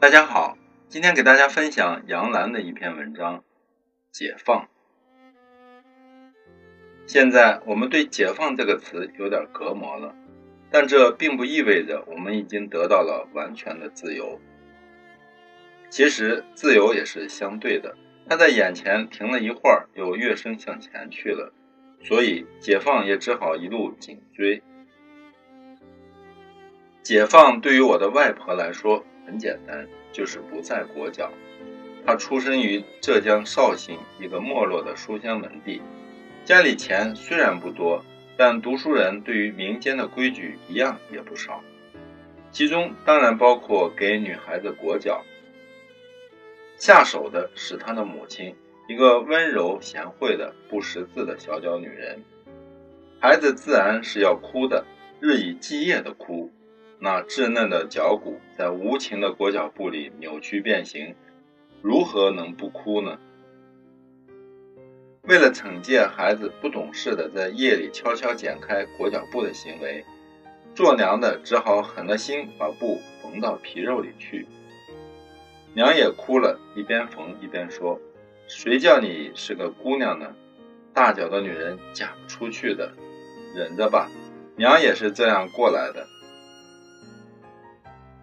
大家好，今天给大家分享杨澜的一篇文章《解放》。现在我们对“解放”这个词有点隔膜了，但这并不意味着我们已经得到了完全的自由。其实，自由也是相对的，它在眼前停了一会儿，又跃升向前去了，所以解放也只好一路紧追。解放对于我的外婆来说。很简单，就是不再裹脚。她出生于浙江绍兴一个没落的书香门第，家里钱虽然不多，但读书人对于民间的规矩一样也不少。其中当然包括给女孩子裹脚。下手的是他的母亲，一个温柔贤惠的不识字的小脚女人。孩子自然是要哭的，日以继夜的哭。那稚嫩的脚骨在无情的裹脚布里扭曲变形，如何能不哭呢？为了惩戒孩子不懂事的在夜里悄悄剪开裹脚布的行为，做娘的只好狠了心把布缝到皮肉里去。娘也哭了，一边缝一边说：“谁叫你是个姑娘呢？大脚的女人嫁不出去的，忍着吧。”娘也是这样过来的。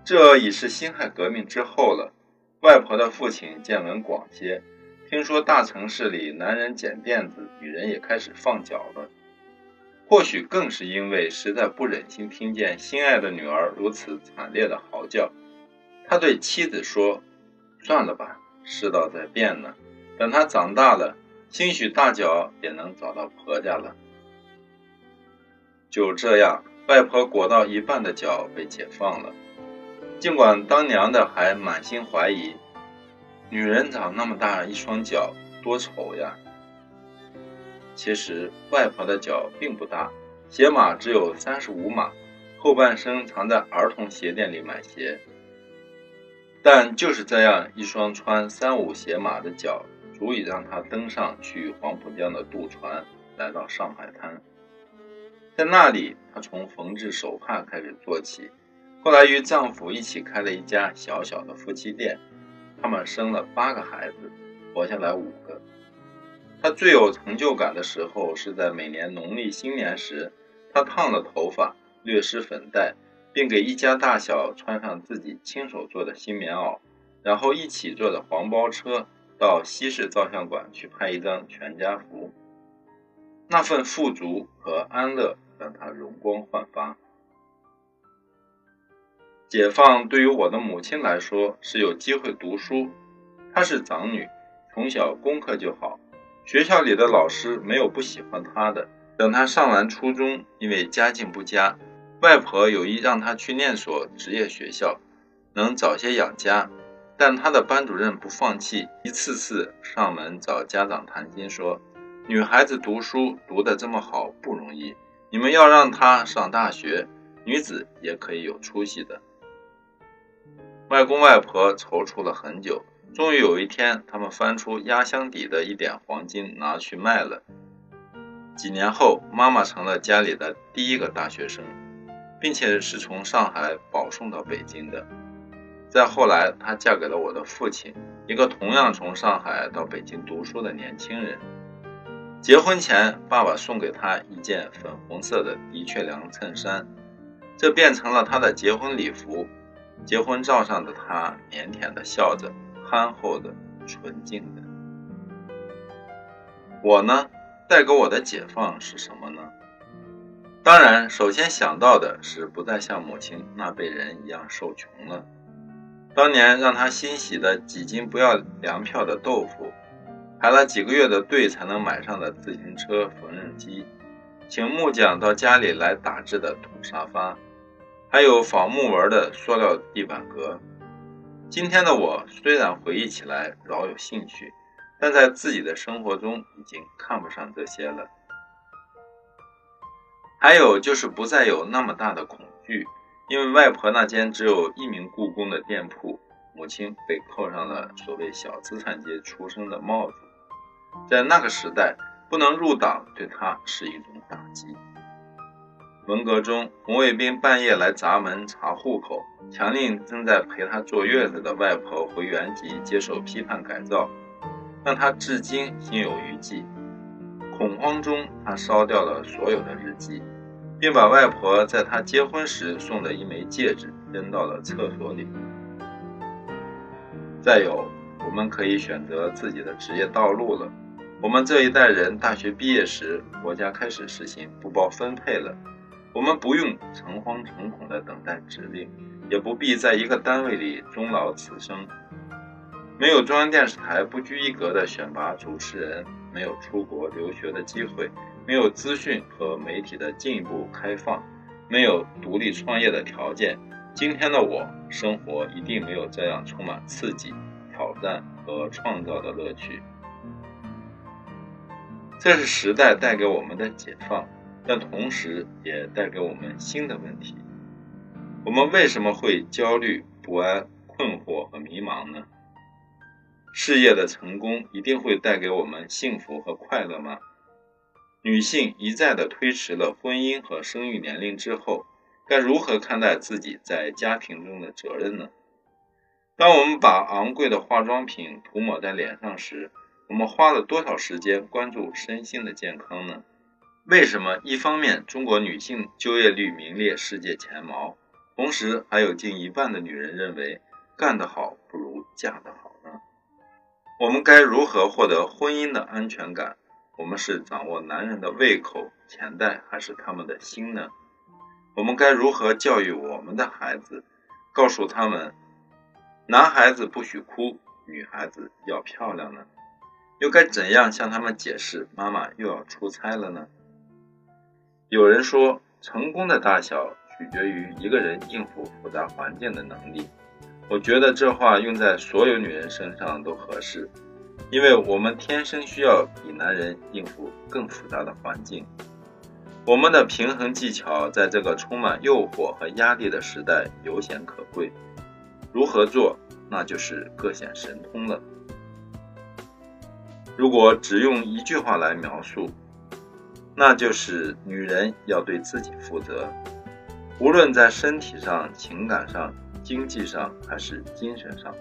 这已是辛亥革命之后了。外婆的父亲见闻广些，听说大城市里男人剪辫子，女人也开始放脚了。或许更是因为实在不忍心听见心爱的女儿如此惨烈的嚎叫，他对妻子说：“算了吧，世道在变呢。等她长大了，兴许大脚也能找到婆家了。”就这样，外婆裹到一半的脚被解放了。尽管当娘的还满心怀疑，女人长那么大一双脚多丑呀。其实外婆的脚并不大，鞋码只有三十五码，后半生常在儿童鞋店里买鞋。但就是这样一双穿三五鞋码的脚，足以让她登上去黄浦江的渡船，来到上海滩。在那里，她从缝制手帕开始做起。后来与丈夫一起开了一家小小的夫妻店，他们生了八个孩子，活下来五个。她最有成就感的时候是在每年农历新年时，她烫了头发，略施粉黛，并给一家大小穿上自己亲手做的新棉袄，然后一起坐着黄包车到西式照相馆去拍一张全家福。那份富足和安乐让她容光焕发。解放对于我的母亲来说是有机会读书，她是长女，从小功课就好，学校里的老师没有不喜欢她的。等她上完初中，因为家境不佳，外婆有意让她去念所职业学校，能早些养家。但她的班主任不放弃，一次次上门找家长谈心，说女孩子读书读得这么好不容易，你们要让她上大学，女子也可以有出息的。外公外婆踌躇了很久，终于有一天，他们翻出压箱底的一点黄金拿去卖了。几年后，妈妈成了家里的第一个大学生，并且是从上海保送到北京的。再后来，她嫁给了我的父亲，一个同样从上海到北京读书的年轻人。结婚前，爸爸送给她一件粉红色的的确良衬衫，这变成了她的结婚礼服。结婚照上的她腼腆的笑着，憨厚的，纯净的。我呢，带给我的解放是什么呢？当然，首先想到的是不再像母亲那辈人一样受穷了。当年让她欣喜的几斤不要粮票的豆腐，排了几个月的队才能买上的自行车、缝纫机，请木匠到家里来打制的土沙发。还有仿木纹的塑料地板革。今天的我虽然回忆起来饶有兴趣，但在自己的生活中已经看不上这些了。还有就是不再有那么大的恐惧，因为外婆那间只有一名故宫的店铺，母亲被扣上了所谓小资产阶级出身的帽子，在那个时代不能入党，对她是一种打击。文革中，红卫兵半夜来砸门查户口，强令正在陪他坐月子的外婆回原籍接受批判改造，让他至今心有余悸。恐慌中，他烧掉了所有的日记，并把外婆在他结婚时送的一枚戒指扔到了厕所里。再有，我们可以选择自己的职业道路了。我们这一代人大学毕业时，国家开始实行不报分配了。我们不用诚惶诚恐地等待指令，也不必在一个单位里终老此生。没有中央电视台不拘一格的选拔主持人，没有出国留学的机会，没有资讯和媒体的进一步开放，没有独立创业的条件，今天的我生活一定没有这样充满刺激、挑战和创造的乐趣。这是时代带给我们的解放。但同时也带给我们新的问题：我们为什么会焦虑、不安、困惑和迷茫呢？事业的成功一定会带给我们幸福和快乐吗？女性一再的推迟了婚姻和生育年龄之后，该如何看待自己在家庭中的责任呢？当我们把昂贵的化妆品涂抹在脸上时，我们花了多少时间关注身心的健康呢？为什么一方面中国女性就业率名列世界前茅，同时还有近一半的女人认为干得好不如嫁得好呢？我们该如何获得婚姻的安全感？我们是掌握男人的胃口、钱袋，还是他们的心呢？我们该如何教育我们的孩子，告诉他们男孩子不许哭，女孩子要漂亮呢？又该怎样向他们解释妈妈又要出差了呢？有人说，成功的大小取决于一个人应付复杂环境的能力。我觉得这话用在所有女人身上都合适，因为我们天生需要比男人应付更复杂的环境。我们的平衡技巧在这个充满诱惑和压力的时代尤显可贵。如何做，那就是各显神通了。如果只用一句话来描述，那就是女人要对自己负责，无论在身体上、情感上、经济上还是精神上。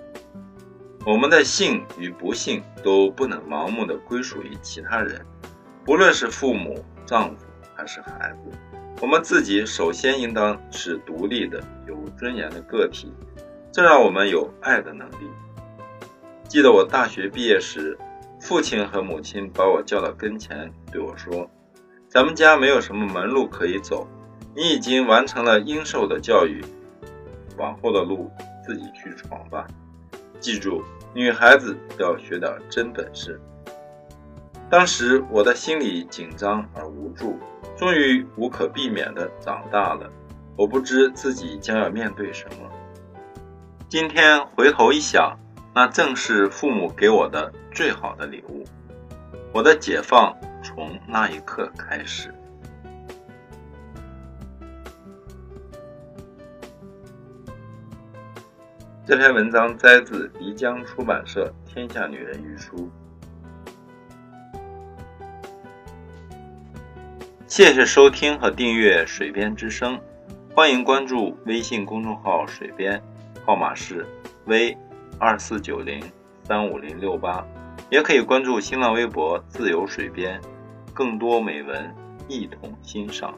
我们的幸与不幸都不能盲目的归属于其他人，无论是父母、丈夫还是孩子，我们自己首先应当是独立的、有尊严的个体，这让我们有爱的能力。记得我大学毕业时，父亲和母亲把我叫到跟前，对我说。咱们家没有什么门路可以走，你已经完成了应受的教育，往后的路自己去闯吧。记住，女孩子要学点真本事。当时我的心里紧张而无助，终于无可避免地长大了。我不知自己将要面对什么。今天回头一想，那正是父母给我的最好的礼物。我的解放。从那一刻开始。这篇文章摘自漓江出版社《天下女人》一书。谢谢收听和订阅《水边之声》，欢迎关注微信公众号“水边”，号码是 v 二四九零三五零六八，也可以关注新浪微博“自由水边”。更多美文，一同欣赏。